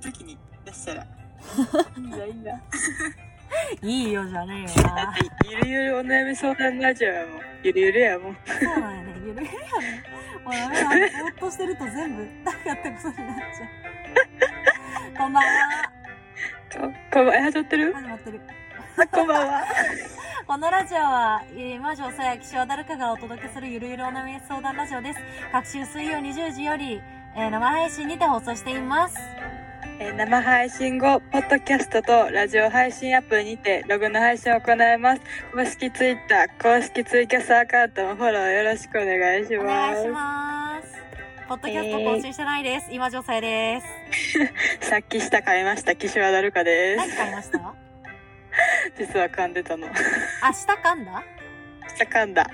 時に出したら。いいんだ、いいんだ。いいよじゃねえよだなって、ゆるゆるお悩み相談ラジオやもん。ゆるゆるやもん。そうなんやねゆるゆるやねもうダメだぼーっとしてると全部なかったことになっちゃうこんばんはこ、こんばんは、始まってる？始まってるあこんばんは。このラジオは、えー魔女さや岸和田るかがお届けするゆるゆるお悩み相談ラジオです。各週水曜20時より、えー生配信にて放送しています。えー生配信後、ポッドキャストとラジオ配信アプリにてログの配信を行います。公式ツイッター、公式ツイキャスアカウントもフォローよろしくお願いしおます。願いします。ポッドキャスト更新してないです。今女性です。さっき下買いました、岸和田るかで何す。買いました？実は噛んでたの。あ、下噛んだ？下噛んだ。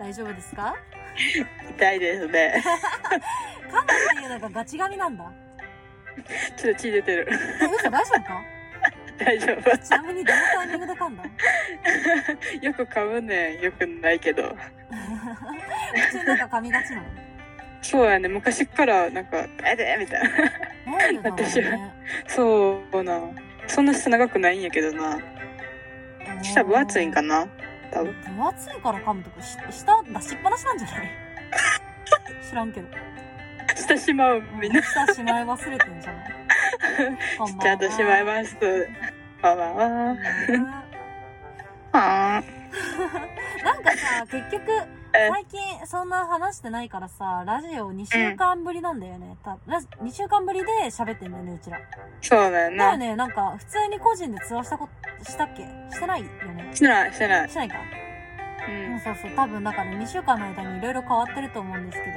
大丈夫ですか？痛いですね。噛むっていうのがガチ噛みなんだ。ちょっと血出てる。え、嘘大丈夫か？大丈夫。ちなみにどのタイミングで噛んだ？よく噛むねん。よくないけど。口の中噛みがちなの？そうやね。昔っからなんか、えでみたいな。私ね。そうな。そんな下長くないんやけどな。下分厚いんかな？多分。分厚いから噛むとかし下出しっぱなしなんじゃない？知らんけど下しまう、みんな。下しまい忘れてんじゃないこんばんはちゃんとしまいます。こんばんは。なんかさ結局え最近そんな話してないからさラジオ2週間ぶりなんだよね、たラジ2週間ぶりで喋ってんだよねうちらそうだよだよな。ねなんか普通に個人で通話したこしたっけ？してないよねしてない、してない。してないかううんん。そうそう多分だから2週間の間にいろいろ変わってると思うんですけど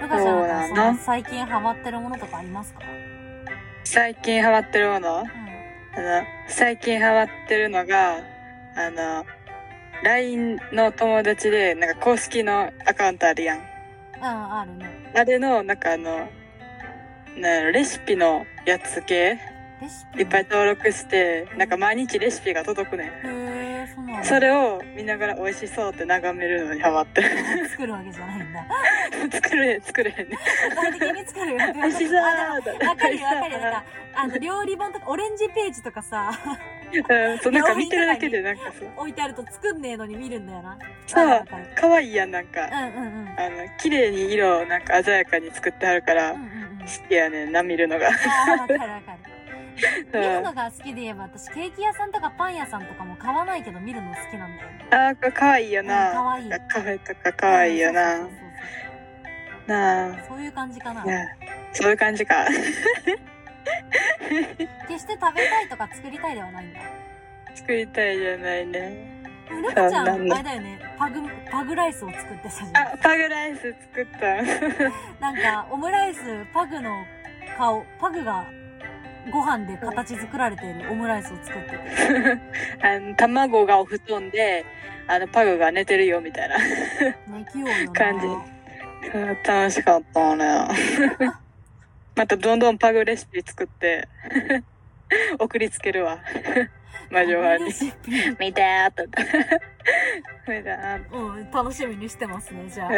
ルカちゃんなんかそそうだなの最近ハマってるものとかありますか？最近ハマってるもの？うん。あの、最近ハマってるのが、あの、LINE の友達で、なんか公式のアカウントあるやん。うんあるね。あれの、なんかあの、なんレシピのやつ系？いっぱい登録して、なんか毎日レシピが届くねん。それを見ながら美味しそうって眺めるのにハマってる。作るわけじゃないんだ。作れ作れへんね。具体的に作る美味しそうわかるよわかる。よなんかあの料理本とかオレンジページとかさ。うん、そう、なんか見てるだけでなんかそう。置いてあると作んねえのに見るんだよな。そう。わかるわかる可愛いやん、なんか。うんうんうん。あの、綺麗に色をなんか鮮やかに作ってあるから、好うんうんうん。きやねんな、見るのが。わかるわかる。うん見るのが好きで言えば私ケーキ屋さんとかパン屋さんとかも買わないけど見るの好きなんだよねあー、可愛いようんな。可愛いカフェとか可愛いよなそうそう。そうなあ。そうそういう感じかなねそういう感じか。決して食べたいとか作りたいではないんだ作りたいじゃないね。ルカちゃんあれだよねパグパグライスを作ってさあ、パグライス作った。なんかオムライスパグの顔パグがご飯で形作られているオムライスを作っててあの、卵がお布団で、あの、パグが寝てるよ、みたいな。感じうん楽しかったね。またどんどんパグレシピ作って、送りつけるわ。魔女側に見てーって。見てーってうん楽しみにしてますねじゃあ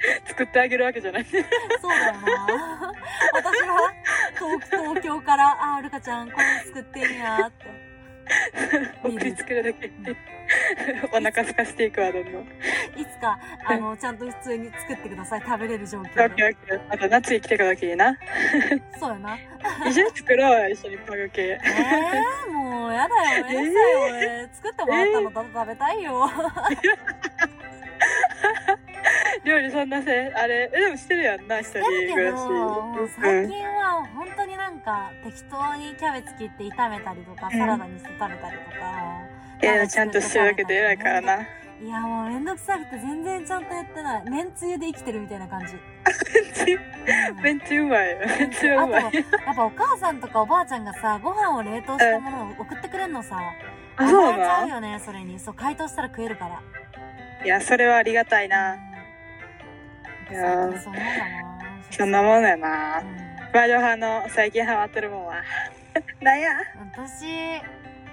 作ってあげるわけじゃない。そうだよな私は東東京からあールカちゃんこれ作ってんやって 送りつけるだけ。お腹空かしていくわ、どんどん。いつかあのちゃんと普通に作ってください食べれる状況で。また夏に来てくだけいいな。そうやな一緒に作ろうよ、一緒にパグ系。えー、もうやだよめんどくさいよ俺作ってもらったのただ食べたいよ料理そんなせ、あれ、えでもしてるやんな、一人暮らし。最近は本当になんか適当にキャベツ切って炒めたりとかうんサラダにして食べたりとか、いや、ちゃんとしてるだけで偉いからな。いやもうめんどくさくて全然ちゃんとやってないめんつゆで生きてるみたいな感じ、うんめんつゆうまい。めんつゆうまい。あとやっぱお母さんとかおばあちゃんがさご飯を冷凍したものを送ってくれんのさあ、そう甘えちゃうなよねそれにそう解凍したら食えるからいや、それはありがたいな。そうなんだなそんなもんだよなう。んバージョン派の最近ハマってるもんは。なんや？私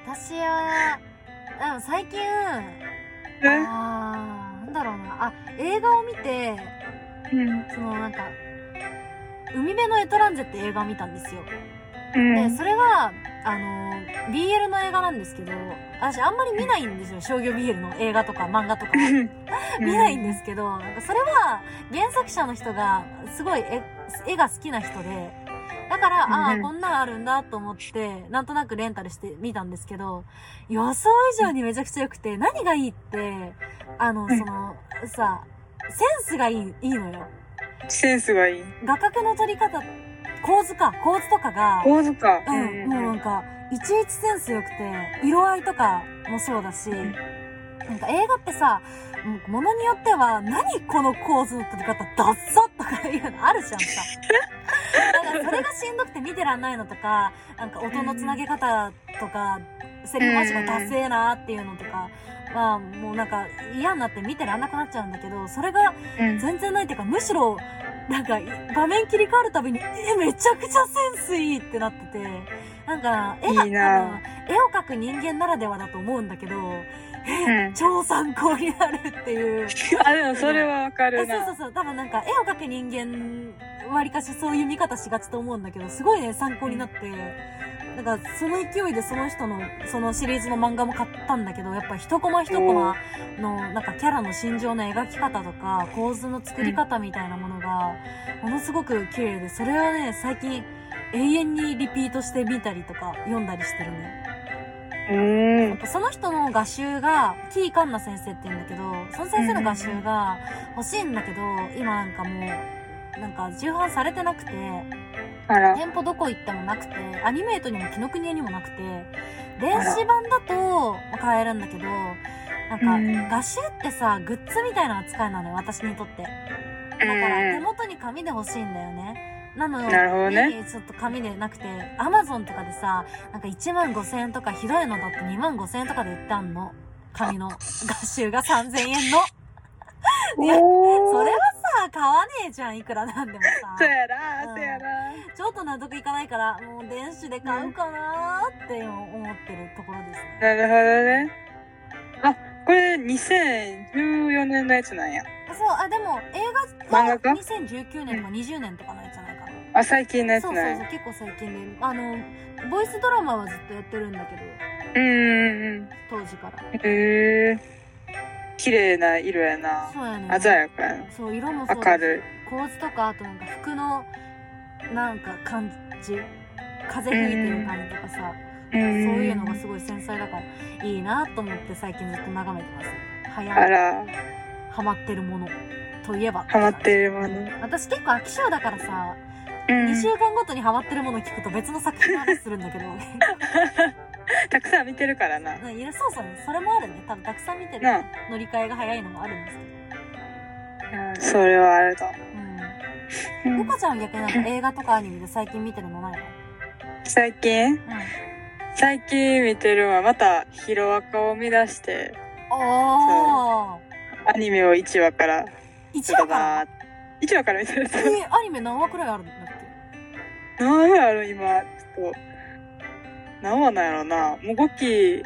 私はでも最近うん？あーなんだろうなあ映画を見てうん。そのなんか海辺のエトランゼって映画を見たんですよ。うん。で、それが、あの、BL の映画なんですけど、私あんまり見ないんですよ、商業 BL の映画とか漫画とか。見ないんですけど、なんかそれは原作者の人がすごい絵絵が好きな人で、だから、ああ、うんこんなんあるんだと思って、なんとなくレンタルして見たんですけど、予想以上にめちゃくちゃ良くて、何がいいって、あの、うんその、さ、センスがいい、いいのよ。センスがいい。画角の撮り方、構図か、構図とかが、構図か。うん、もうなんか、いちいちセンス良くて、色合いとかもそうだし、んなんか映画ってさ、ものによっては、何この構図の撮り方、ダッサとかいうのあるじゃんさ。だからそれがしんどくて見てらんないのとか、なんか音のつなげ方とか、セリフ回しがダセえなっていうのとか、まあもうなんか嫌になって見てらんなくなっちゃうんだけど、それがうん。全然ないっていうか、むしろ、なんか、画面切り替わるたびに、え、めちゃくちゃセンスいいってなってて、なんか、絵が、いいな多分絵を描く人間ならではだと思うんだけど、うん。超参考になるっていう。あ、でもそれはわかえるな。そうそうそう、多分なんか、絵を描く人間、わりかしそういう見方しがちと思うんだけど、すごいね、参考になって、なんか、その勢いでその人の、そのシリーズの漫画も買ったんだけど、やっぱ一コマ一コマの、なんかキャラの心情の描き方とか、構図の作り方みたいなものが、ものすごく綺麗で、それはね、最近、永遠にリピートして見たりとか、読んだりしてるね。うーん。やっぱその人の画集が、キーカンナ先生って言うんだけど、その先生の画集が欲しいんだけど、今なんかもう、なんか重版されてなくて。店舗どこ行ってもなくて、アニメートにも紀ノ国屋にもなくて、電子版だと買えるんだけど、なんかうん画集ってさ、グッズみたいな扱いなのよ、私にとって。だから手うん元に紙で欲しいんだよね。なのなるほどねにちょっと紙でなくて、アマゾンとかでさ、なんか1万5千円とか、ひどいのだって2万5千円とかで売ってあんの。紙の画集が3000円の。いやそれはさ、買わねえじゃん、いくらなんでもさ。そうやな、うんそうやな。ちょっと納得いかないから、もう電子で買うかなーって思ってるところですね。なるほどね。あ、これ2014年のやつなんや。そう、あ、でも映漫画が画か2019年とか20年とかのやつじゃないかな。あ、最近のやつそうそう。そう、結構最近で。あの、ボイスドラマはずっとやってるんだけど、うんうんうん。当時から。へえ。綺麗な色やな。そうやね。鮮やかやな。そう、色もそう明るい。構図とか、あとなんか服の、なんか感じ。風吹いてる感じとかさ、そうそういうのがすごい繊細だから、いいなと思って最近ずっと眺めてます。はあや、ら、ハマってるものといえば。ハマってるもの。私結構飽き性だからさ、うん2週間ごとにハマってるもの聞くと別の作品の話するんだけど。たくさん見てるからな。いやそうそう、それもあるね。多分たくさん見てる乗り換えが早いのもあるんですけうんそれはあると。ど。ううん。んルカちゃんは逆になんか映画とかアニメで最近見てるのないの？最近？うん。最近見てるのはまたヒロアカを見出して、おーアニメを1話から、!1 話から？1話から見てると。えー、アニメ何話くらいあるんだっけ？何話ある？今、ちょっと。何話なんやろな。もう5期、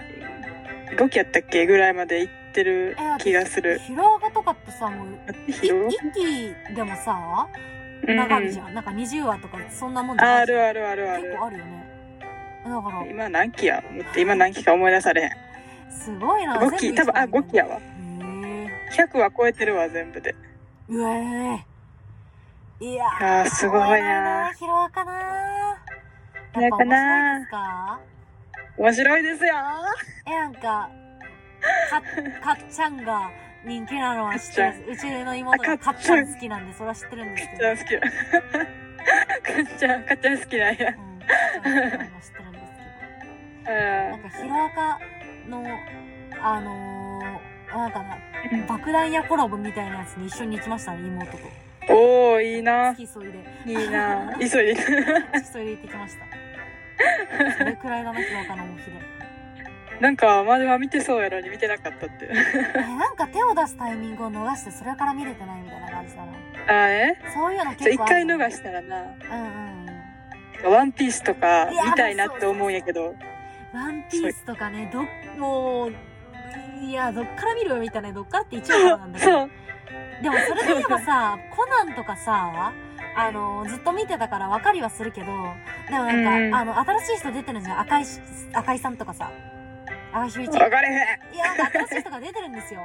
5期やったっけぐらいまで行ってる気がする。ヒロアカとかってさ、もう、いヒロ一期でもさ、うん長いじゃん。なんか20話とかそんなもんじあるあるあるある結。構あるよね。だから、今何期や？待って今何期か思い出されへん。すごいな。5期、多分、あ、5期やわ。へえ。100は超えてるわ、全部で。うえー。いやーすごいな怖なヒロアカなやっぱ面白いですか？面白いですよえ、なんか、か、かっちゃんが人気なのは知ってるんです。うちの妹があかっちゃん好きなんで、それは知ってるんですけど。かっちゃん好きだ。かっちゃん、かっちゃん好きなんや。うん、かっちゃん好きなのは知ってるんですけど。なんかヒロアカの、あのー、なんかな、爆弾やコラボみたいなやつに一緒に行きましたね、妹と。おー、いいな。付き添いで。いいな。急いで。付き添いで行ってきました。それくらいだな、ヒロアカの重きで。なんか、まだ見てそうやのに見てなかったって。え、なんか手を出すタイミングを逃して、それから見れてないみたいな感じだな。あ、え？そういうの結構あるよね回逃したらな、うんうんうん。ワンピースとか見たいなって思うんやけど、ワンピースとかね、ど、もう、いや、どっから見る？よみたいな、どっからって一話からなんだけど。でもそれで言えばさ、コナンとかさ、あの、ずっと見てたから分かりはするけど、でもなんか、うんあの、新しい人出てるじゃん。赤井し、赤井さんとかさ。赤井秀一。わかれへん。いや、なんか新しい人が出てるんですよ。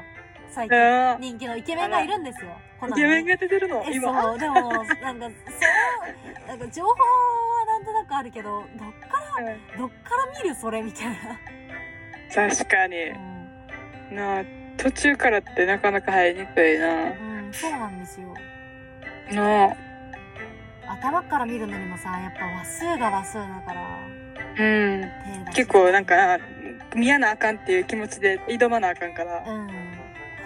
最近。あ人気のイケメンがいるんですよ。コーイケメンが出てるの？え、今。そう、でも、なんか、そう、なんか情報はなんとなくあるけど、どっから、うんどっから見るそれみたいな。確かに。うんなあ、途中からってなかなか入りにくいな。うん、そうなんですよ。なあ。頭から見るのにもさ、やっぱ話数が話数だから、うん。結構なんか、見やなあかんっていう気持ちで挑まなあかんから。うん。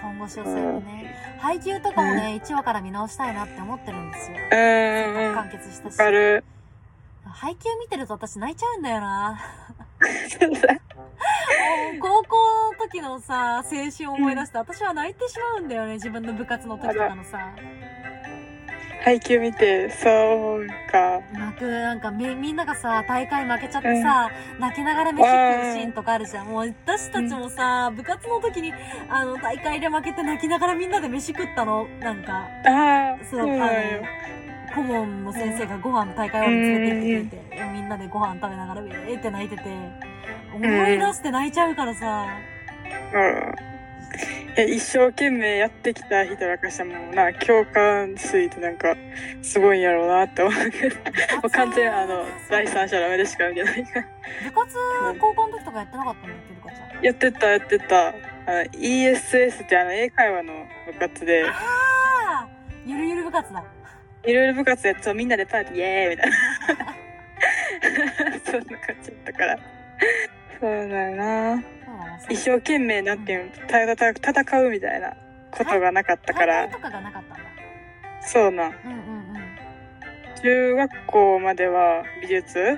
本腰を据えてね。配給とかもね、1話から見直したいなって思ってるんですよ。うん完結したし。配給見てると私泣いちゃうんだよな。高校の時のさ、青春を思い出して、私は泣いてしまうんだよね、自分の部活の時とかのさ。配給見て、そうか。泣く、なんかみ、みんながさ、大会負けちゃってさ、泣きながら飯食うシーンとかあるじゃん。もう私たちもさ、部活の時に、あの、大会で負けて泣きながらみんなで飯食ったの？なんか、ああ、そう、あ。の、顧問の先生がご飯大会終わりに連れて行ってくれて、みんなでご飯食べながら、えーって泣いてて、思い出して泣いちゃうからさ、うん。え 一生懸命やってきた人らからしたらもうな、共感すいてなんか、すごいんやろうなって思う もう完全にあの、第三者の目でしか見てないから。部活、高校の時とかやってなかったんだっけ、ルカちゃん。やってた、やってた。あの ESS ってあの、英会話の部活で、ああゆるゆる部活だ。いろいろ部活やって、みんなでパーティーイエーイみたいな。そんな感じだったから。そうだよな。一生懸命なんていうの、たたた戦うみたいなことがなかったから大会、とかがなかったんだ。そうなん。うんうんうん。中学校までは美術やうんうん。っ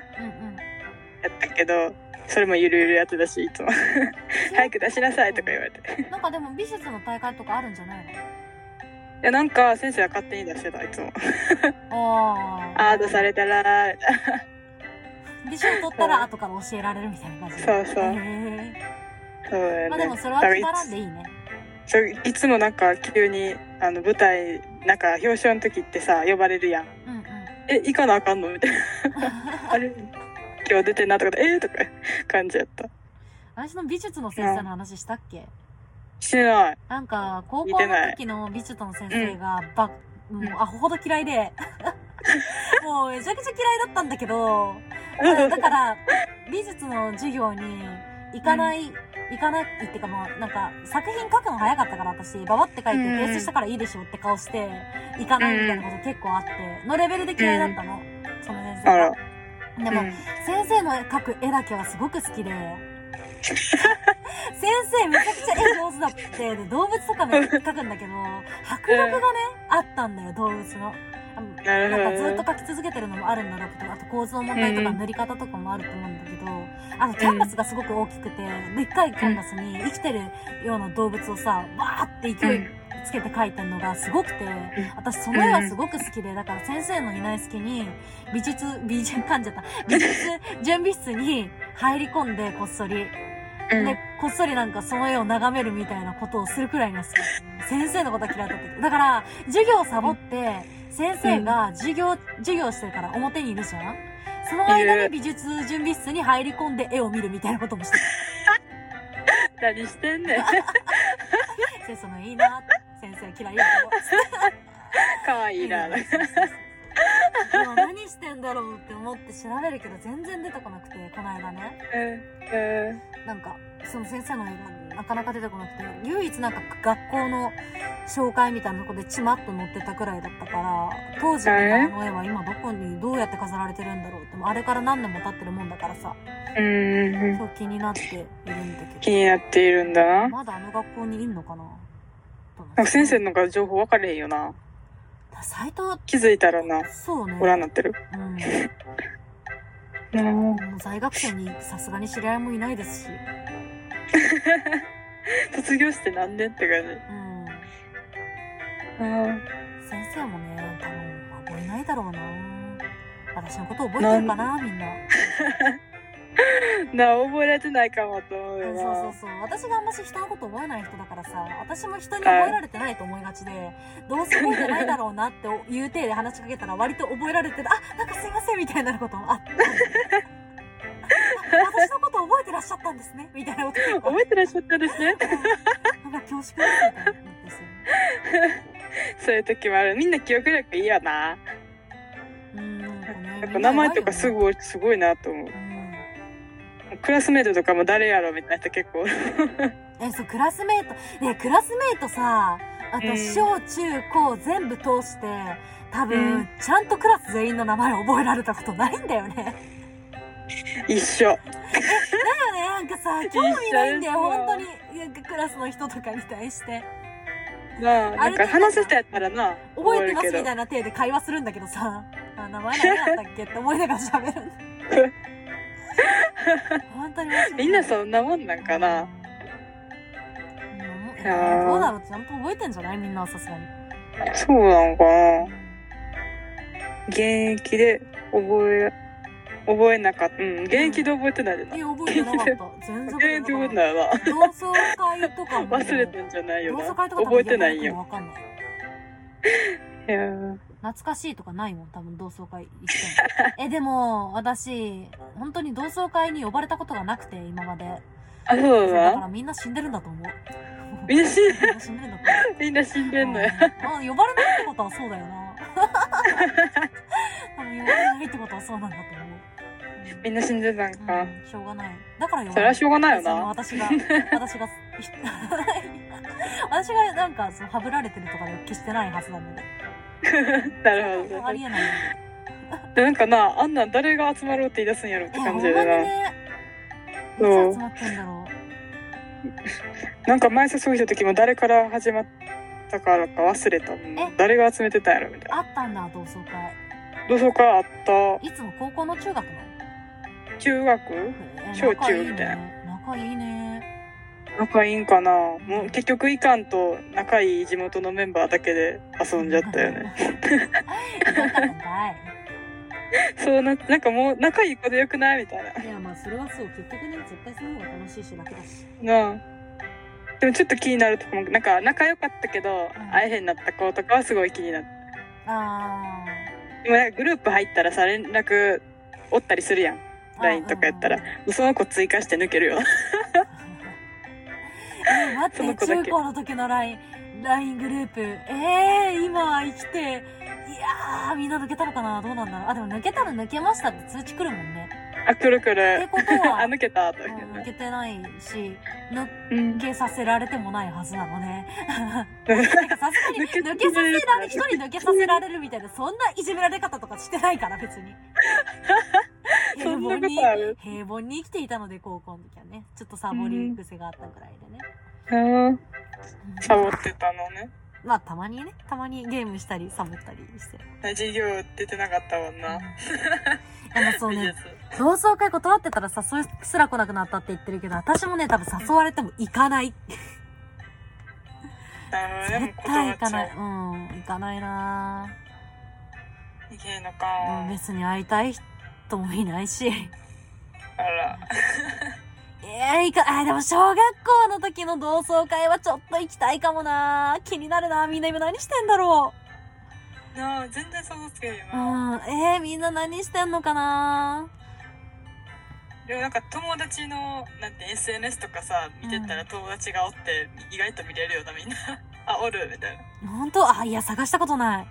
たけど、それもゆるゆるやってたし、いつも。早く出しなさいとか言われて。いなんかでも美術の大会とかあるんじゃないや、なんか先生は勝手に出してた、いつも。のああ。出されたらー、みたいな。美賞取ったら後から教えられるみたいな感じ。そうそう。へー。そうだよね。まあでもそれはつまらんでいいね。そういつもなんか急にあの舞台なんか表彰の時ってさ呼ばれるやん。うんうん。え行かなあかんのみたいな。あれ今日出てんなとかでえー、とか感じやった。私の美術の先生の話したっけ？してない。なんか、高校の時の美術の先生が、ば、もうアホほど嫌いで、もうめちゃくちゃ嫌いだったんだけど、だから、美術の授業に行かない、行かないっていうかもう、なんか、作品書くの早かったから私、ババって書いてうん。提出したからいいでしょって顔して、行かないみたいなこと結構あって、のレベルで嫌いだったの、その先生。でも、先生の描く絵だけはすごく好きで、先生めちゃくちゃ絵上手だって、で動物とかも描くんだけど、迫力がね、あったんだよ、動物の。なんかずっと描き続けてるのもあるんだろうけど、あと構図の問題とかうん塗り方とかもあると思うんだけど、あのキャンバスがすごく大きくて、でっかいキャンバスに生きてるような動物をさ、わーって勢いつけて描いてるのがすごくて、私その絵はすごく好きで、だから先生のいない隙に、美術、美術、噛んじゃった。美術準備室に入り込んで、こっそり。うんで、こっそりなんかその絵を眺めるみたいなことをするくらいの好き。先生のことは嫌いだったけど。だから、授業をサボって、先生が授業、授業してるから表にいるじゃん。その間に美術準備室に入り込んで絵を見るみたいなこともしてた。何してんねん。先生のいいな。先生嫌いやけど。かわいいなでも何してんだろうって思って調べるけど全然出てこなくて、この間ね。うんうん。なんか、その先生の絵がなかなか出てこなくて、唯一なんか学校の紹介みたいなとこでちまっと載ってたくらいだったから、当時見たあの絵は今どこにどうやって飾られてるんだろうって、もうあれから何年も経ってるもんだからさ、うん。うんそう気になっているんだ気けになっているんだな。ど、まだあの学校にいんのかな？なんか先生のが情報分かれへんよな。サイト、気づいたらなそうね。ご覧になってる。うん。うんもう在学生にさすがに知り合いもいないですし、卒業して何年って感じうん。うん先生もね、多分覚えないだろうな。私のこと覚えてるかな、みんな。な覚えられてないかもと思うよそうなそうそう私があんまし人のこと覚えない人だからさ私も人に覚えられてないと思いがちでどうせ覚えてないだろうなって言う体で話しかけたら割と覚えられてるあなんかすいませんみたいになることもあってあ私のこと覚えてらっしゃったんですね。みたいなこと覚えてらっしゃったんですね。なんか恐縮ですみたいな思ってさそういう時もある。みんな記憶力いいよな。うんなんか名前とかすみんなぐすごいなと思う。偉いよねクラスメートとかも誰やろみたいな人結構。えそうクラスメート。ねクラスメートさあとうん小中高全部通して多分、うん。ちゃんとクラス全員の名前覚えられたことないんだよね 一緒。だよねなんかさ興味ないんだよ本当に。なんかクラスの人とかに対して。なあなんか話す人やったらな覚えてますみたいな体で会話するんだけどさ。あ名前 何だったっけって思いながら喋るんだ 本当にみんなそんなもんなんかな。うんどうだろうちゃんと覚えてんじゃない？みんなはさすがにそうなんかな。現役で覚え覚えなかった。うん。現役で覚えてないでな。いや覚えてなかった。全然現役で覚えてないよな同窓会とかも。忘れてんじゃないよな。同窓会とか覚えてないんよ。わかんない。いやー。懐かしいとかないもん多分同窓会行っても。えでも私本当に同窓会に呼ばれたことがなくて今まで。あそうだだなからみんな死んでるんだと思う。みんな死んでるんだと思うみんな死んでんのよ。うん。あ呼ばれないってことはそうだよな。多分呼ばれないってことはそうなんだと思う みんな死んでたんか、うん、しょうがない。だからそれはしょうがないよな。私が 私が 私がなんかそのはぶられてるとかで決してないはずなのでなるほど。ありえないでなんかなあんなん誰が集まろうって言い出すんやろってえ感じでな、そ集まってんだろなんか前誘う人時も誰から始まったからか忘れた誰が集めてたんやろみたいうな。あったんだ同窓会。同窓会あった。いつも高校の中学の？中学？え小中みたいな。仲いいね。仲いいんかな？もう結局いかんと仲いい地元のメンバーだけで遊んじゃったよね。そうななんかもう仲いい子でよくないみたいな。いやまあそれはそう。結局ね絶対その方が楽しいし楽だし。なあ。でもちょっと気になるとこもなんか仲良かったけど、ん。会えへんなった子とかはすごい気になったあでもなんかグループ入ったらさ連絡おったりするやん。ー LINE とかやったらその子追加して抜けるよ。え待って中高の時の LINE LINE グループ。えー、今生きていやーみんな抜けたのかな？どうなんだろう？あでも抜けたら抜けましたって通知来るもんね。あくるくってることは あ抜けたとうん抜けてないしうん。抜けさせられてもないはずなのね。なんかさすがに抜け抜けさせられ、一人抜けさせられるみたいな、そんないじめられ方とかしてないから、別に。そ平凡に平凡に生きていたので、高校の時はね。ちょっとサボり癖があったぐらいでね。うん。サボってたのね。まあ、たまにね、たまにゲームしたり、サボったりして。授業出てなかったもんな。でもそう美ね術、同窓会断ってたら誘いすら来なくなったって言ってるけど、私もね、多分誘われても行かない。なるほどね。絶対行かない。うん、行かないなういけんのうん、か別に会いたい人もいないし。あら。ええいか、あ、でも小学校の時の同窓会はちょっと行きたいかもな。気になるな。みんな今何してんだろなあ全然想像つけへんよう。うな、ん、えー、みんな何してんのかな。でもなんか友達のなんて SNS とかさ見てたら友達がおって意外と見れるよなみんな。あおるみたいな。本当？あ、いや、探したことない。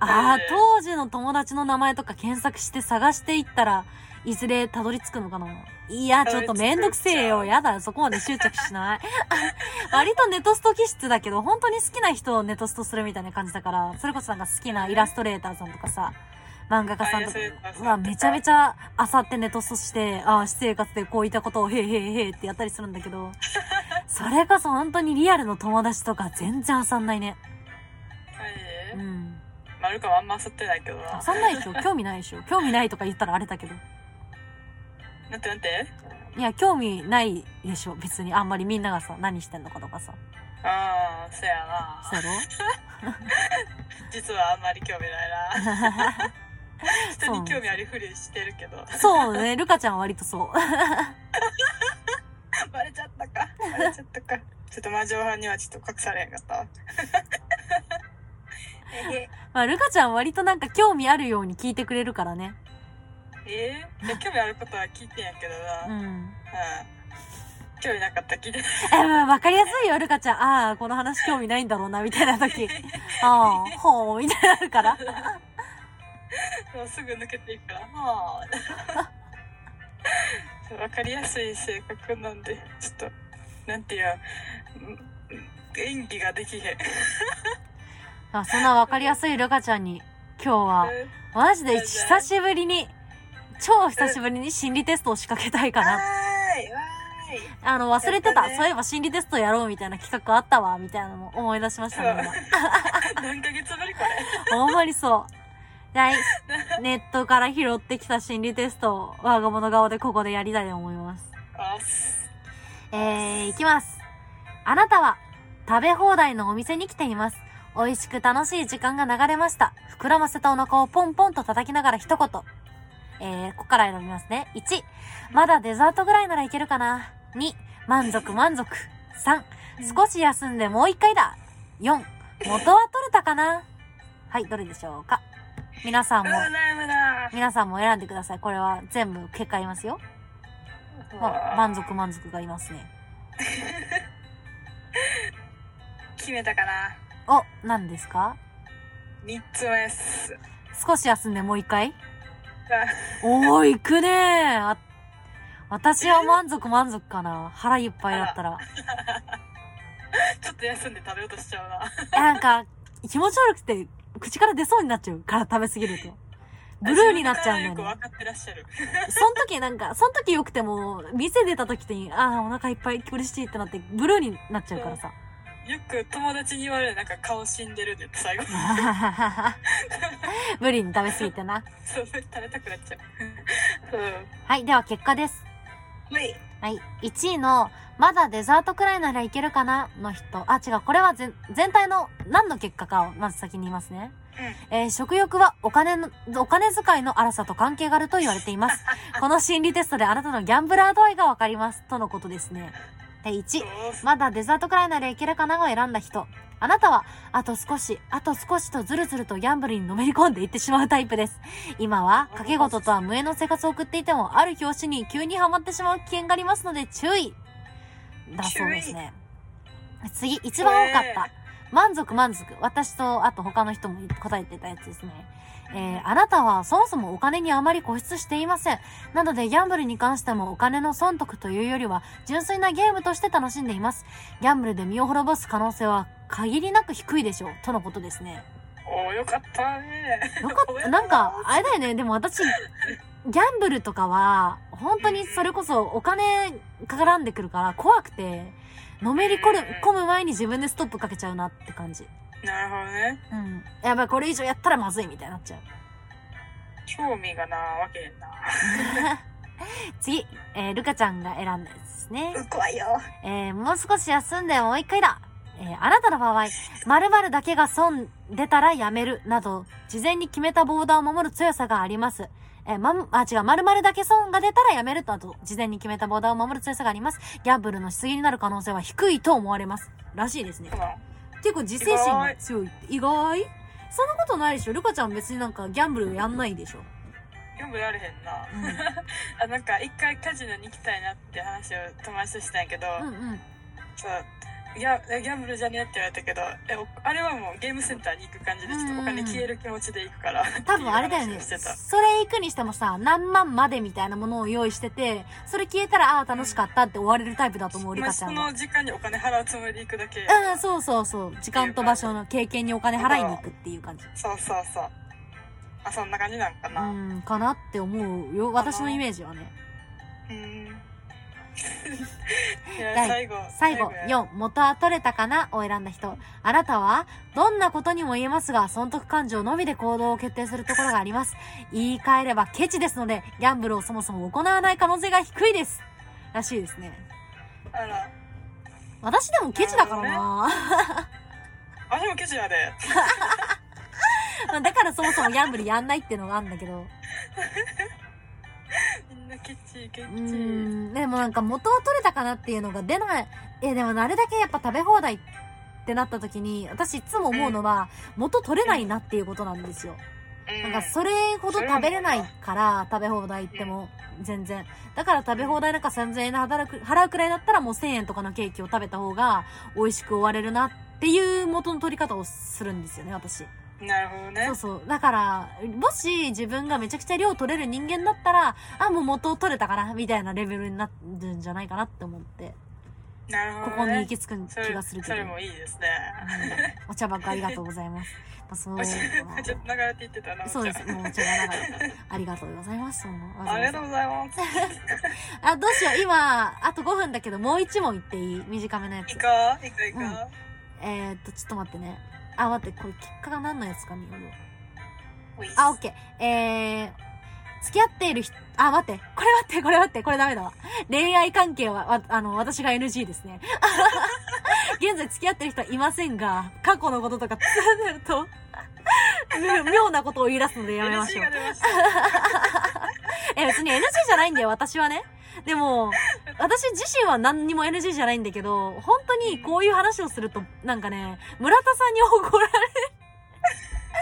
あーえー当時の友達の名前とか検索して探していったら、いずれたどり着くのかな？いや、ちょっとめんどくせえよ。やだ、そこまで執着しない。割とネトスト気質だけど、本当に好きな人をネトストするみたいな感じだから、それこそなんか好きなイラストレーターさんとかさ、漫画家さんとかはめちゃめちゃあさってネトストして、ああ、私生活でこういったことをへいへいへいってやったりするんだけど、それこそ本当にリアルの友達とか全然あさんないね。はい、うん。マルカもあんま遊ってないけどな。あさんないでしょ興味ないでしょ。興味ないとか言ったらあれだけど。なんてなんて。いや、興味ないでしょ。別にあんまりみんながさ、何してんのかとかさ。ああそやな。そうやろ？実はあんまり興味ないな。人に興味あるふりしてるけど。そうね、ルカちゃんは割とそう。バレちゃったか。バレちゃったか。ちょっと魔女派にはちょっと隠されへんかったわ。えへまあ、ルカちゃんは割となんか興味あるように聞いてくれるからね。えー、いや興味あることは聞いてんやけどな、うん、うん。興味なかったら聞いてないえ、まあ、わかりやすいよ、ルカちゃん。ああ、この話興味ないんだろうな、みたいな時。ああ、ほう、みたいになるから。そうすぐ抜けていくからはあ わかりやすい性格なんでちょっとなんていう演技ができへんあそんなわかりやすいルカちゃんに、今日は、マジで久しぶりに、超久しぶりに心理テストを仕掛けたいかわな。あの、忘れてた。そういえば心理テストやろうみたいな企画あったわ、みたいなのも思い出しましたね、何ヶ月ぶりこれ今。ほんまにそう。はい。ネットから拾ってきた心理テストを我が物顔でここでやりたいと思いますえー、いきます。あなたは食べ放題のお店に来ています。美味しく楽しい時間が流れました。膨らませたお腹をポンポンと叩きながら一言。えー、ここから選びますね。1、まだデザートぐらいならいけるかな。2、満足満足。3、少し休んでもう一回だ。4、元は取れたかなはい、どれでしょうか皆さんも、皆さんも選んでください。これは全部結果言いますよ。まあ、満足満足がいますね。決めたかなお、何ですか？3つ目っす少し休んでもう一回あおー、行くねーあ私は満足満足かな。腹いっぱいだったら。ちょっと休んで食べようとしちゃうなえ、なんか、気持ち悪くて、口から出そうになっちゃうから食べ過ぎると。ブルーになっちゃうんだよね。よく分かってらっしゃるその時なんか、その時良くても、店出た時に、ああ、お腹いっぱい苦しいってなって、ブルーになっちゃうからさ。よく友達に言われるなんか顔死んでるって言って最後 無理に食べ過ぎてな。そう食べたくなっちゃううんはい、では結果です。はいはい。1位の、まだデザートくらいならいけるかなの人。あ、違う。これは全全体の何の結果かをまず先に言いますね。えー食欲はお金の、お金遣いの荒さと関係があると言われています。この心理テストであなたのギャンブラー度合いがわかります。とのことですね。で、1。まだデザートくらいならいけるかなを選んだ人。あなたは、あと少し、あと少しとずるずるとギャンブルにのめり込んでいってしまうタイプです。今は、掛け事とは無縁の生活を送っていても、ある表紙に急にはまってしまう危険がありますので注意だそうですね。次、一番多かった。満足満足。私と、あと他の人も答えてたやつですね。えー、あなたはそもそもお金にあまり固執していません。なのでギャンブルに関してもお金の損得というよりは純粋なゲームとして楽しんでいます。ギャンブルで身を滅ぼす可能性は限りなく低いでしょう。とのことですね。おーよかったねよかった。なんか、あれだよね。でも私、ギャンブルとかは、本当にそれこそお金絡んでくるから怖くて、のめり込む込む前に自分でストップかけちゃうなって感じ。なるほどねうん。やばい、これ以上やったらまずいみたいになっちゃう。興味がなわけな 次、えー、ルカちゃんが選んだやつですね。うん怖いよえー、もう少し休んでもう一回だ。えー、あなたの場合、〇〇だけが損出たらやめるなど、事前に決めたボーダーを守る強さがあります。えー、まん、あ、違う、〇〇だけ損が出たらやめると、あと、事前に決めたボーダーを守る強さがあります。ギャンブルのしすぎになる可能性は低いと思われます。らしいですねう。ん結構自制心が強い。意外そんなことないでしょルカちゃん別になんかギャンブルやんないでしょ読むやれへんなうん。あなんか一回カジノに行きたいなって話を友達としたんやけど、うんうん。そうギャギャンブルじゃねえって言われたけどえおあれはもうゲームセンターに行く感じでちょっとお金消える気持ちで行くから 多分あれだよね。それ行くにしてもさ、何万までみたいなものを用意してて、それ消えたら、ああー、楽しかったって終われるタイプだと思う、リまあそカちゃんは。の時間にお金払うつもりで行くだけうん、そうそうそう。時間と場所の経験にお金払いに行くっていう感じ。そうそうそうあそんな感じなんかなうん、かなって思うよ。私のイメージはね。うん最後最後、や4、元は取れたかな？を選んだ人。あなたは、どんなことにも言えますが、損得感情のみで行動を決定するところがあります。言い換えればケチですので、ギャンブルをそもそも行わない可能性が低いです。らしいですね。あら私でもケチだからな。私もケチやで まあだからそもそもギャンブルやんないっていうのがあるんだけど。みんなケチケチう。でもなんか元は取れたかなっていうのが出ない。え、でもあれだけやっぱ食べ放題ってなった時に、私いつも思うのは、元取れないなっていうことなんですよ。なんかそれほど食べれないから、食べ放題行っても、全然。だから食べ放題なんか3000円で働く、払うくらいだったらもう1000円とかのケーキを食べた方が美味しく終われるなっていう元の取り方をするんですよね、私。なるほどねそうそう。だから、もし自分がめちゃくちゃ量取れる人間だったら、あ、もう元を取れたかな、みたいなレベルになるんじゃないかなって思って、なるほど、ね、ここに行き着く気がするけど。それもいいですねうんお茶ばっかありがとうございます。まあ、そうちょっと流れていってたなそうです。もうお茶が長い。ありがとうございます。ありがとうございます あ、どうしよう。今、あと5分だけど、もう一問言っていい？短めのやついい。かいいかいいか、うんえー、っと、ちょっと待ってね。あ、待って、これ結果が何のやつか見ようよ。おいっすあ、オッケー。えー、付き合っている人、あ、待って。これ待って、これ待って、これダメだわ。恋愛関係は、わあの、私が NG ですね。現在付き合ってる人はいませんが、過去のこととか通なると、み妙なことを言い出すのでやめましょう え、別に NG じゃないんだよ、私はね。でも、私自身は何にも NG じゃないんだけど、本当にこういう話をすると、なんかね、村田さんに怒られ。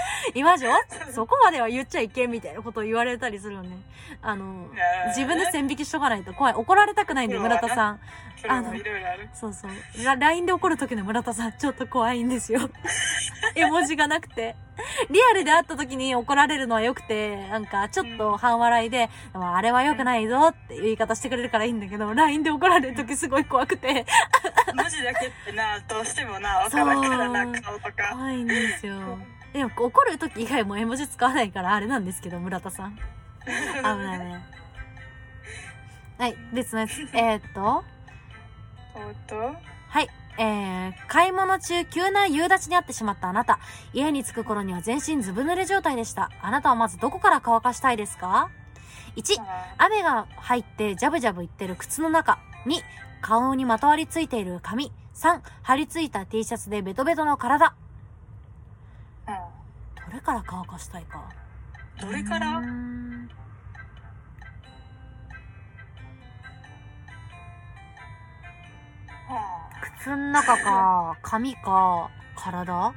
今じょそこまでは言っちゃいけんみたいなことを言われたりするよね。あの、自分で線引きしとかないと怖い。怒られたくないんで、村田さん。あるそうそう。ラ LINE で怒る時の村田さん、ちょっと怖いんですよ。絵文字がなくて。リアルで会った時に怒られるのは良くて、なんか、ちょっと半笑いで、でもあれは良くないぞっていう言い方してくれるからいいんだけど、LINE で怒られる時すごい怖くて、文字だけってなどうしてもなわからんからな顔とか怖いんですよ。でも怒る時以外も絵文字使わないからあれなんですけど、村田さん。危ないね。はい、別のやつ。えー、っと、おっと？はい。えー、買い物中、急な夕立にあってしまったあなた。家に着く頃には全身ずぶ濡れ状態でした。あなたはまずどこから乾かしたいですか ?1、雨が入ってジャブジャブいってる靴の中。2、顔にまとわりついている髪。3、張り付いた T シャツでベトベトの体。うん。どれから乾かしたいか。どれから？靴の中か、髪か、体？あ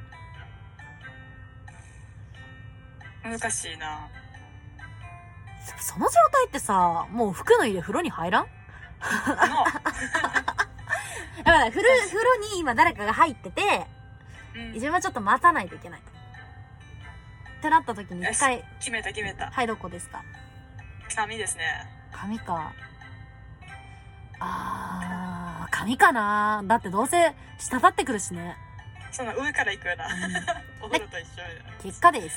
難しいな。その状態ってさ、もう服脱いで風呂に入らん？の。だから風呂、風呂に今誰かが入ってて、うん。自分はちょっと待たないといけない。ってなった時に一回、決めた決めたはい、どこですか？髪ですね髪か。あー、髪かなだってどうせ、滴ってくるしね。そんな上から行くよなうんお風呂と一緒結果です。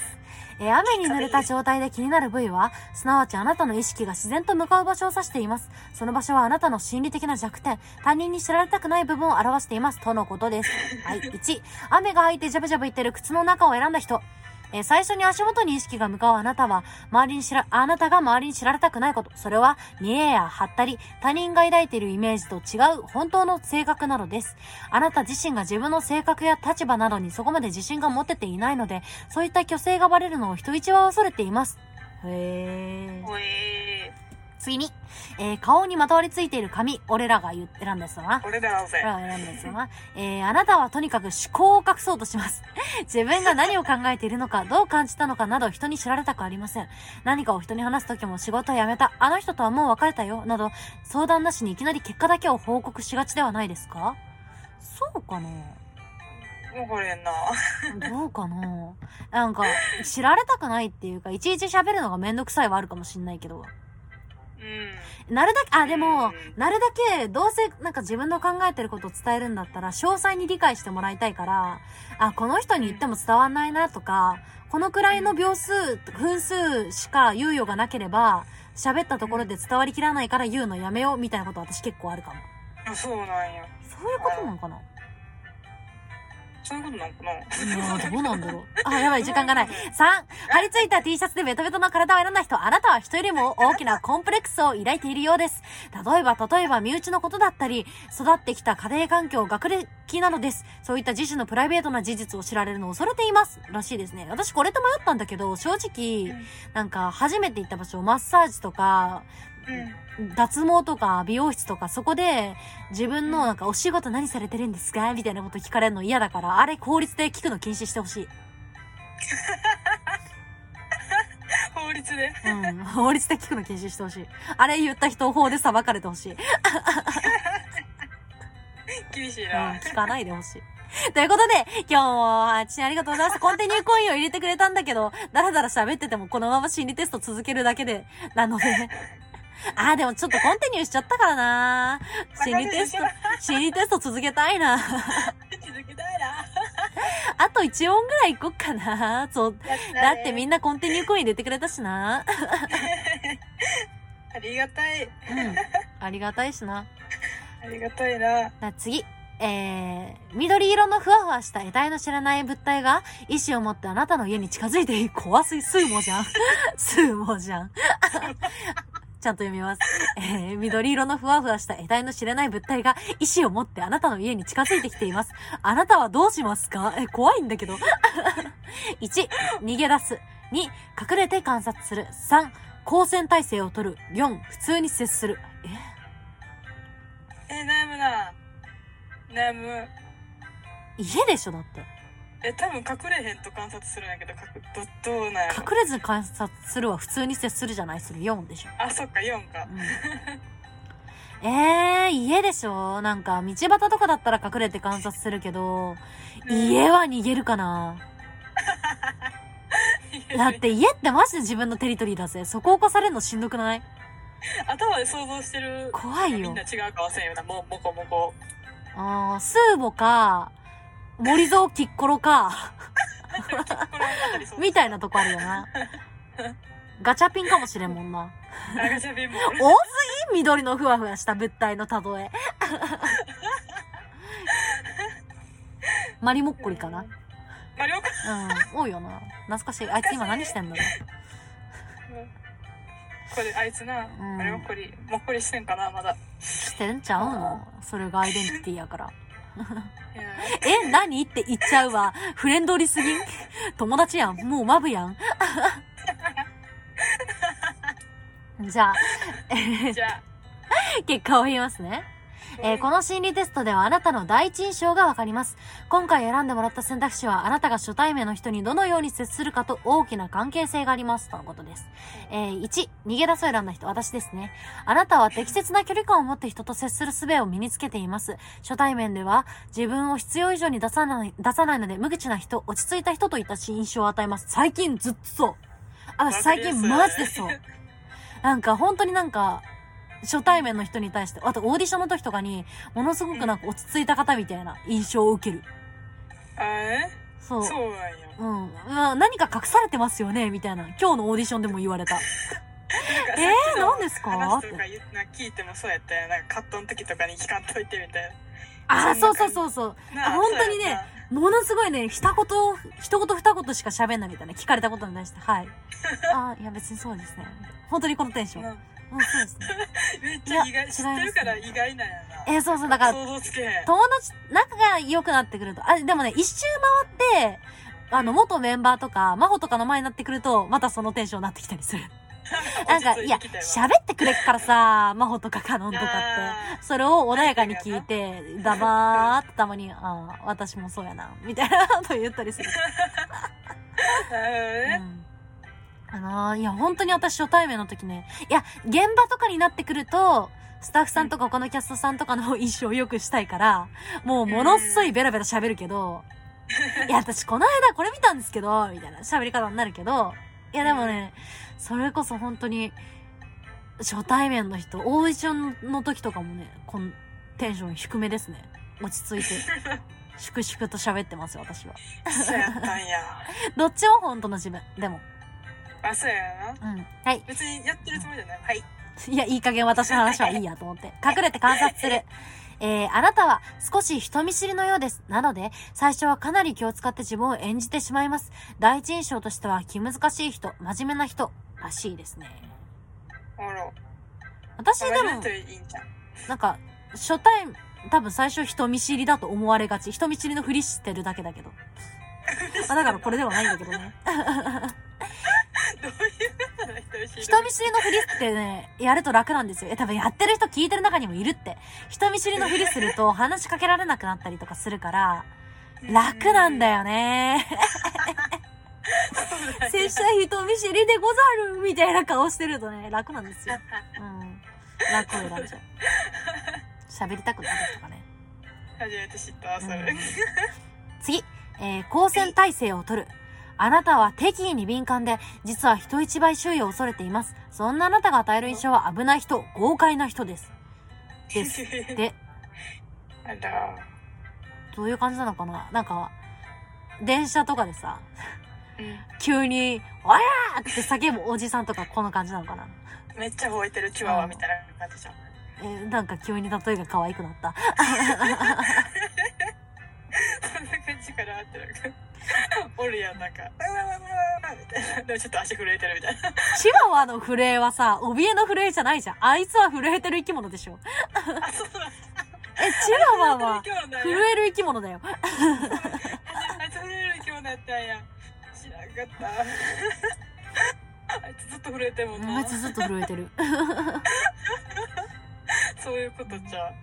えー雨に濡れた状態で気になる部位は、すなわちあなたの意識が自然と向かう場所を指しています。その場所はあなたの心理的な弱点、他人に知られたくない部分を表しています。とのことです。はい。1、雨が入ってジャブジャブいってる靴の中を選んだ人。えー最初に足元に意識が向かうあなたは、周りに知ら、あなたが周りに知られたくないこと。それは、見えや張ったり、他人が抱いているイメージと違う本当の性格なのです。あなた自身が自分の性格や立場などにそこまで自信が持てていないので、そういった虚勢がバレるのを人一倍恐れています。へー。次に、えー顔にまとわりついている髪、俺らが言って選んだやつだな。俺らが選んだやつだな。えー、あなたはとにかく思考を隠そうとします。自分が何を考えているのか、どう感じたのかなど人に知られたくありません。何かを人に話すときも仕事を辞めた、あの人とはもう別れたよ、など、相談なしにいきなり結果だけを報告しがちではないですか？そうかな？れんなどうかな？なんか、知られたくないっていうか、いちいち喋るのがめんどくさいはあるかもしんないけど。うん。なるだけ、あ、でもうん、なるだけ、どうせなんか自分の考えてることを伝えるんだったら、詳細に理解してもらいたいから、あ、この人に言っても伝わんないなとか、このくらいの秒数、分数しか猶予がなければ、喋ったところで伝わりきらないから言うのやめようみたいなこと私結構あるかも。あそうなんや。そういうことなのかな？そういうことなのかなどうなんだろう。あ、やばい、時間がない。3、張り付いた T シャツでベトベトの体を選んだ人、あなたは人よりも大きなコンプレックスを抱いているようです。例えば、例えば、身内のことだったり、育ってきた家庭環境、学歴などです。そういった自身のプライベートな事実を知られるのを恐れています。らしいですね。私これと迷ったんだけど、正直、なんか、初めて行った場所、マッサージとか、うん。脱毛とか美容室とかそこで自分のなんかお仕事何されてるんですか？みたいなこと聞かれるの嫌だから、あれ法律で聞くの禁止してほしい。法律で。うん。法律で聞くの禁止してほしい。あれ言った人法で裁かれてほしい。うん。厳しいな。聞かないでほしい。ということで、今日も、あちにありがとうございます。コンティニューコインを入れてくれたんだけど、だらだら喋っててもこのまま心理テスト続けるだけで、なので。あーでもちょっとコンティニューしちゃったからな 心理テスト、心理テスト続けたいな 続けたいな。あと1問ぐらい行こっかな。そう。だってみんな。なコンティニューコイン入れてくれたしな。ありがたい。うん。ありがたいしな。ありがたいな。じゃあ次。えー、緑色のふわふわした得体の知らない物体が意志を持ってあなたの家に近づいている。怖すぎ、スーモじゃん。スーモじゃん。ちゃんと読みます。えー、緑色のふわふわした得体の知れない物体が意志を持ってあなたの家に近づいてきています。あなたはどうしますか？え、怖いんだけど。1、逃げ出す。2、隠れて観察する。3、光線体制を取る。4、普通に接する。え、え、悩むな。悩む。家でしょだって。え、多分隠れへんと観察するんやけど、かくど、どうなんやろ？隠れず観察するは普通に接するじゃない？する4でしょ？あ、そっか、4か。うん、えー、家でしょ？なんか、道端とかだったら隠れて観察するけど、家は逃げるかな？だって家ってマジで自分のテリトリーだぜ。そこを起こされるのしんどくない？頭で想像してる。怖いよみんな。違うかはせんよな。も、もこもこ。あー、スーボか、森蔵キッコロか、これあたりそうみたいなとこあるよな。ガチャピンかもしれんもんな。あガチャピンも。多すぎ緑のふわふわした物体の例え。マリモッコリかなマリオカうん、多いよな。懐かしい。あいつ今何してんだろこれ、あいつな、うんマリモッコリ、もっこりしてんかな、まだ。うしてんちゃうの？それがアイデンティティやから。え、何って言っちゃうわ。フレンドリすぎん？友達やん。もうマブやん。じゃあ、えーじゃあ、結果を言いますね。えーこの心理テストではあなたの第一印象がわかります。今回選んでもらった選択肢はあなたが初対面の人にどのように接するかと大きな関係性があります。とのことです。えー1、逃げ出そう選んだ人、私ですね。あなたは適切な距離感を持って人と接する術を身につけています。初対面では自分を必要以上に出さない、出さないので無口な人、落ち着いた人といった印象を与えます。最近ずっとそう。私最近マジでそう。なんか本当になんか、初対面の人に対して、あとオーディションの時とかに、ものすごくなんか落ち着いた方みたいな印象を受ける。あえそう。そうなんや。うん。まあ何か隠されてますよねみたいな。今日のオーディションでも言われた。えー？何ですか？話とか聞いてもそうやったよ。なんかカットの時とかに聞かんといてみたいああ、そうそうそうそう。本当にね、ものすごいね、一言、一言二言しか喋んないみたいな。聞かれたことに対して、はい。ああ、いや別にそうですね。本当にこのテンション。そうそうですね。な めっちゃ意外、知ってるから意外なんやな。えーそうそう、だから。友達、仲が良くなってくると、あ、でもね、一周回って、あの、元メンバーとか、真帆とかの前になってくると、またそのテンションになってきたりする。なんか、いや、喋ってくれっからさ、真帆とかカノンとかって。それを穏やかに聞いて、ダバーってたまに、ああ、私もそうやな、みたいなこと言ったりする。なるうん。あのーいや、本当に私初対面の時ね、いや、現場とかになってくると、スタッフさんとか他のキャストさんとかの印象を良くしたいから、もうものすごいベラベラ喋るけど、いや、私この間これ見たんですけど、みたいな喋り方になるけど、いやでもね、それこそ本当に、初対面の人、オーディションの時とかもね、このテンション低めですね。落ち着いて。粛々と喋ってますよ、私は。そうやったんや。どっちも本当の自分。でも。あ、そうやな。うん。はい。別にやってるつもりじゃない。はい。いや、いい加減私の話はいいやと思って。隠れて観察する。えー、あなたは少し人見知りのようです。なので、最初はかなり気を使って自分を演じてしまいます。第一印象としては気難しい人、真面目な人、らしいですね。あら。私でも。なんか、初対、多分最初人見知りだと思われがち。人見知りのふりしてるだけだけど。あだからこれではないんだけどね。人見知りのふりってね、やると楽なんですよ。え、多分やってる人聞いてる中にもいるって。人見知りのふりすると話しかけられなくなったりとかするから、楽なんだよね。拙者人見知りでござるみたいな顔してるとね、楽なんですよ。うん。楽を選んじゃう。喋りたくなるとかね。初めて知った、それ。うん次、えー、光線体制を取る。あなたは敵意に敏感で、実は人一倍周囲を恐れています。そんなあなたが与える印象は危ない人、豪快な人です。です。で、あら。どういう感じなのかな？なんか、電車とかでさ、うん。急に、おやーって叫ぶおじさんとかこの感じなのかな？めっちゃ吠えてるチワワみたいな感じじゃん。えーなんか急に例えが可愛くなった。かなってなんか。おるやん、なんか。うわうわうわみたいな。でもちょっと足震えてるみたいな。チワワの震えはさ、怯えの震えじゃないじゃん。あいつは震えてる生き物でしょ。あ、そうだ。え、チワワは震や。える生き物だよ。あいつ震える今日だったんや。知らんかった。あいつずっと震えてるもんな。あいつずっと震えてる。そういうことじゃう。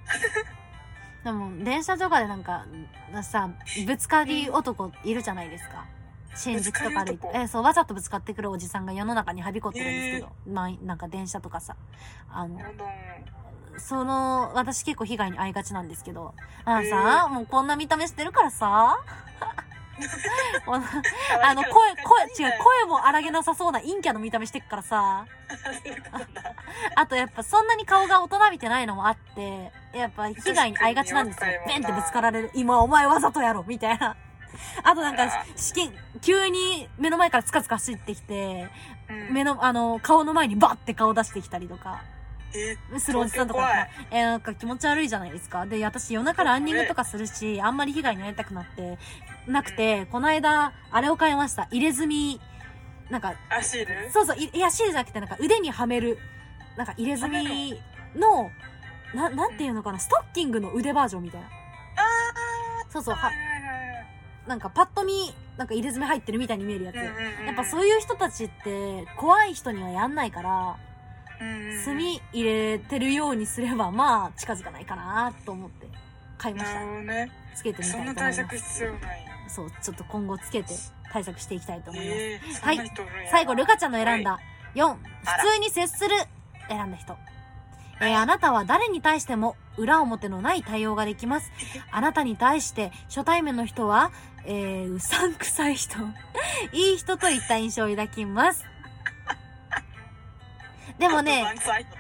でも、電車とかでなんか、さ、ぶつかり男いるじゃないですか。新宿とか歩いてえ、そう、わざとぶつかってくるおじさんが世の中にはびこってるんですけど。まあ、なんか電車とかさ。あの。その、私結構被害に遭いがちなんですけど。あのさ、もうこんな見た目してるからさ。あの、声、声、違う、声も荒げなさそうな陰キャの見た目してっからさ。あとやっぱそんなに顔が大人びてないのもあって、やっぱ被害に遭いがちなんですよベンってぶつかられる。今お前わざとやろみたいな。あとなんか、試験、急に目の前からつかつか走ってきて、うん目の、あの、顔の前にバッて顔出してきたりとか、えするおじさんとか。えーなんか気持ち悪いじゃないですか。で、私夜中ランニングとかするし、あんまり被害に遭いたくなって、なくて、この間、あれを買いました。入れ墨、なんか、アシールそうそう、いいや、シールじゃなくて、なんか腕にはめる、なんか入れ墨の、な、なんていうのかな、ストッキングの腕バージョンみたいな。そうそう、はなんかパッと見、なんか入れ墨入ってるみたいに見えるやつ。やっぱそういう人たちって、怖い人にはやんないから、墨入れてるようにすれば、まあ、近づかないかなと思って、買いましなたる。ほどね。つけてみたそんないと思います。対策必要ない。そう、ちょっと今後つけて対策していきたいと思います。ええはい最後、ルカちゃんの選んだ4、あら普通に接する、選んだ人。えーあなたは誰に対しても裏表のない対応ができます。あなたに対して初対面の人は、えー、うさんくさい人、いい人といった印象を抱きます。でもね、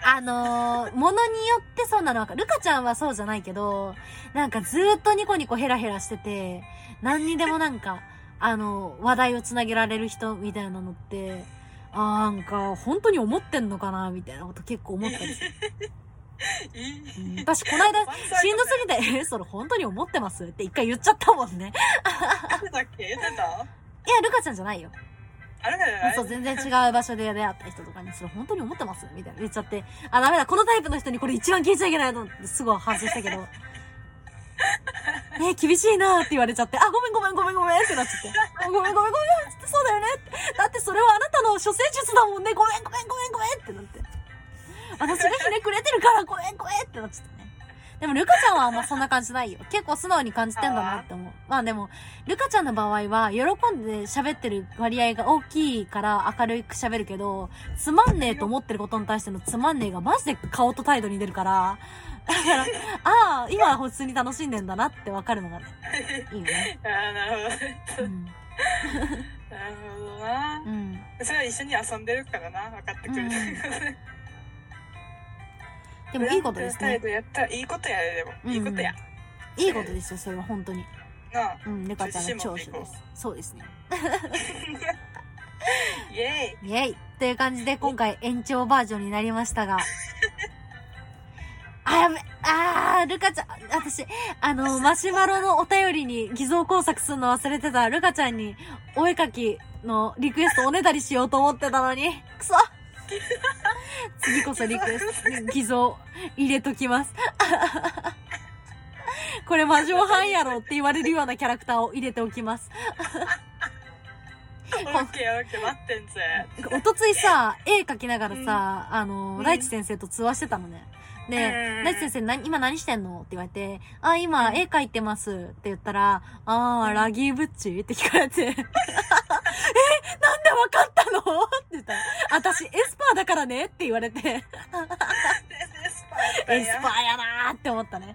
あのー、ものによってそうなのか、ルカちゃんはそうじゃないけど、なんかずーっとニコニコヘラヘラしてて、何にでもなんか、あの、話題をつなげられる人みたいなのって、あーなんか、本当に思ってんのかなみたいなこと結構思ったりする。私、この間、しんどすぎて、え、それ本当に思ってます？って一回言っちゃったもんね。いや、ルカちゃんじゃないよ。あれだよね。そう、全然違う場所で出会った人とかに、それ本当に思ってます？みたいな言っちゃって、あ、ダメだ、このタイプの人にこれ一番聞いちゃいけないと思って、すごい反省したけど。え厳しいなーって言われちゃって、あ、ごめんごめんごめんごめんってなっちゃって。ごめんごめんごめんってそうだよねって。だってそれはあなたの処世術だもんね。ごめんごめんごめんごめんってなって。私がひねくれてるからごめんごめんってなっちゃったね。でも、ルカちゃんはあんまそんな感じないよ。結構素直に感じてんだなって思う。まあでも、ルカちゃんの場合は、喜んで喋ってる割合が大きいから明るく喋るけど、つまんねえと思ってることに対してのつまんねえがマジで顔と態度に出るから、だから、ああ、今は普通に楽しんでんだなってわかるのがね、いいよね。ああ、なるほどね。うん。なるほどな。うん。それは一緒に遊んでるからな、分かってくれる。でもいいことですね。やったらいいことやで、でも。いいことや。いいことですよ、それは本当に。なあ。うん、ルカちゃんの長所です。そうですね。イエイェイという感じで今回延長バージョンになりましたが。あ、やべあー、ルカちゃん、私、あの、マシュマロのお便りに偽造工作するの忘れてた、ルカちゃんに、お絵かきのリクエストおねだりしようと思ってたのに、くそ 次こそリクエスト、偽造、入れときます。これ魔女犯やろって言われるようなキャラクターを入れておきます。オッケーオッケー待ってんぜ。おとついさ、絵描きながらさ、あの、うんライチ先生と通話してたのね。で、うんライチ先生、な、今何してんの？って言われて、あ、今、絵描いてますって言ったら、あー、ラギーブッチ？って聞かれて、え、なんでわかったの？って言ったら、私、エスパーだからねって言われて、エエスパーだスやパーやなーって思ったね。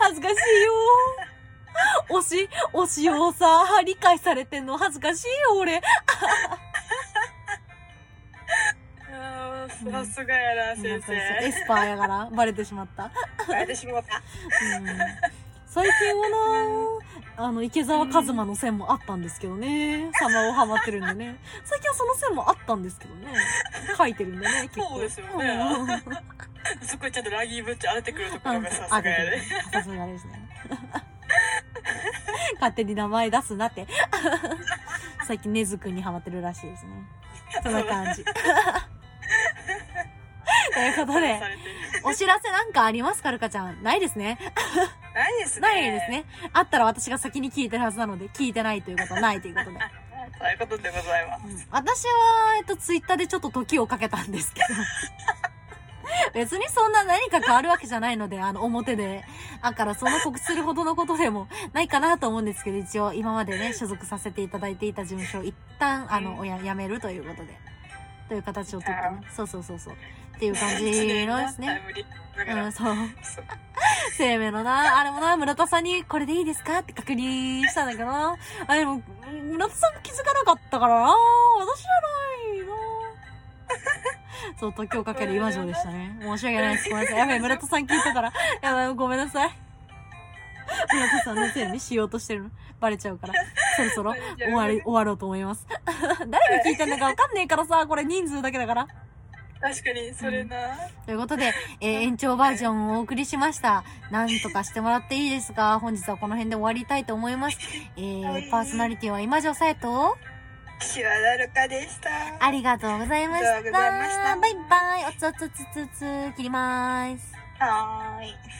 恥ずかしいよー。推し、推しをさ、理解されてんの恥ずかしいよ、俺。さすがやな、先エ生。スパーやから、バレてしまった。バレてしまった。うん最近はなあの、池澤和馬の線もあったんですけどね。サマをハマってるんでね。最近はその線もあったんですけどね。書いてるんでね、結構。そうですよねうんそこにちゃんとラギーブッチ当ててくるところがさすあがやで。さすがですね。勝手に名前出すなって。最近根津くんにハマってるらしいですね。そんな感じ。ということでお知らせなんかありますかルカちゃん？ないですね。ないですね。ないです。ね。あったら私が先に聞いてるはずなので、聞いてないということはないということで。そういうことでございます。私は、えっと、ツイッターでちょっと時をかけたんですけど。別にそんな何か変わるわけじゃないので、あの、表で。だから、その告知するほどのことでもないかなと思うんですけど、一応、今までね、所属させていただいていた事務所を一旦、あの、おや、辞めるということで。という形をとってね。そうそうそうそう。っていう感じのですね。うん、そう。生命 のな、あれもな、村田さんにこれでいいですかって確認したんだけどな。あ、でも、村田さんも気づかなかったからな。私じゃないな。そう、時をかける今城でしたね。申し訳ないです。ごめんなさい。やべえ、村田さん聞いてたら、やばい、ごめんなさい。村田さんのせいにしようとしてるの。バレちゃうから。そろそろ 終わり、終わろうと思います。誰が聞いてんのかわかんねえからさ、これ人数だけだから。確かに、それな。ということで、えー延長バージョンをお送りしました。なんとかしてもらっていいですか本日はこの辺で終わりたいと思います。えー、パーソナリティは今城さえと、岸和田るかでした。ありがとうございました。ありがとうございましたバイバイ。おつおつつつつ、切りまーす。はーい。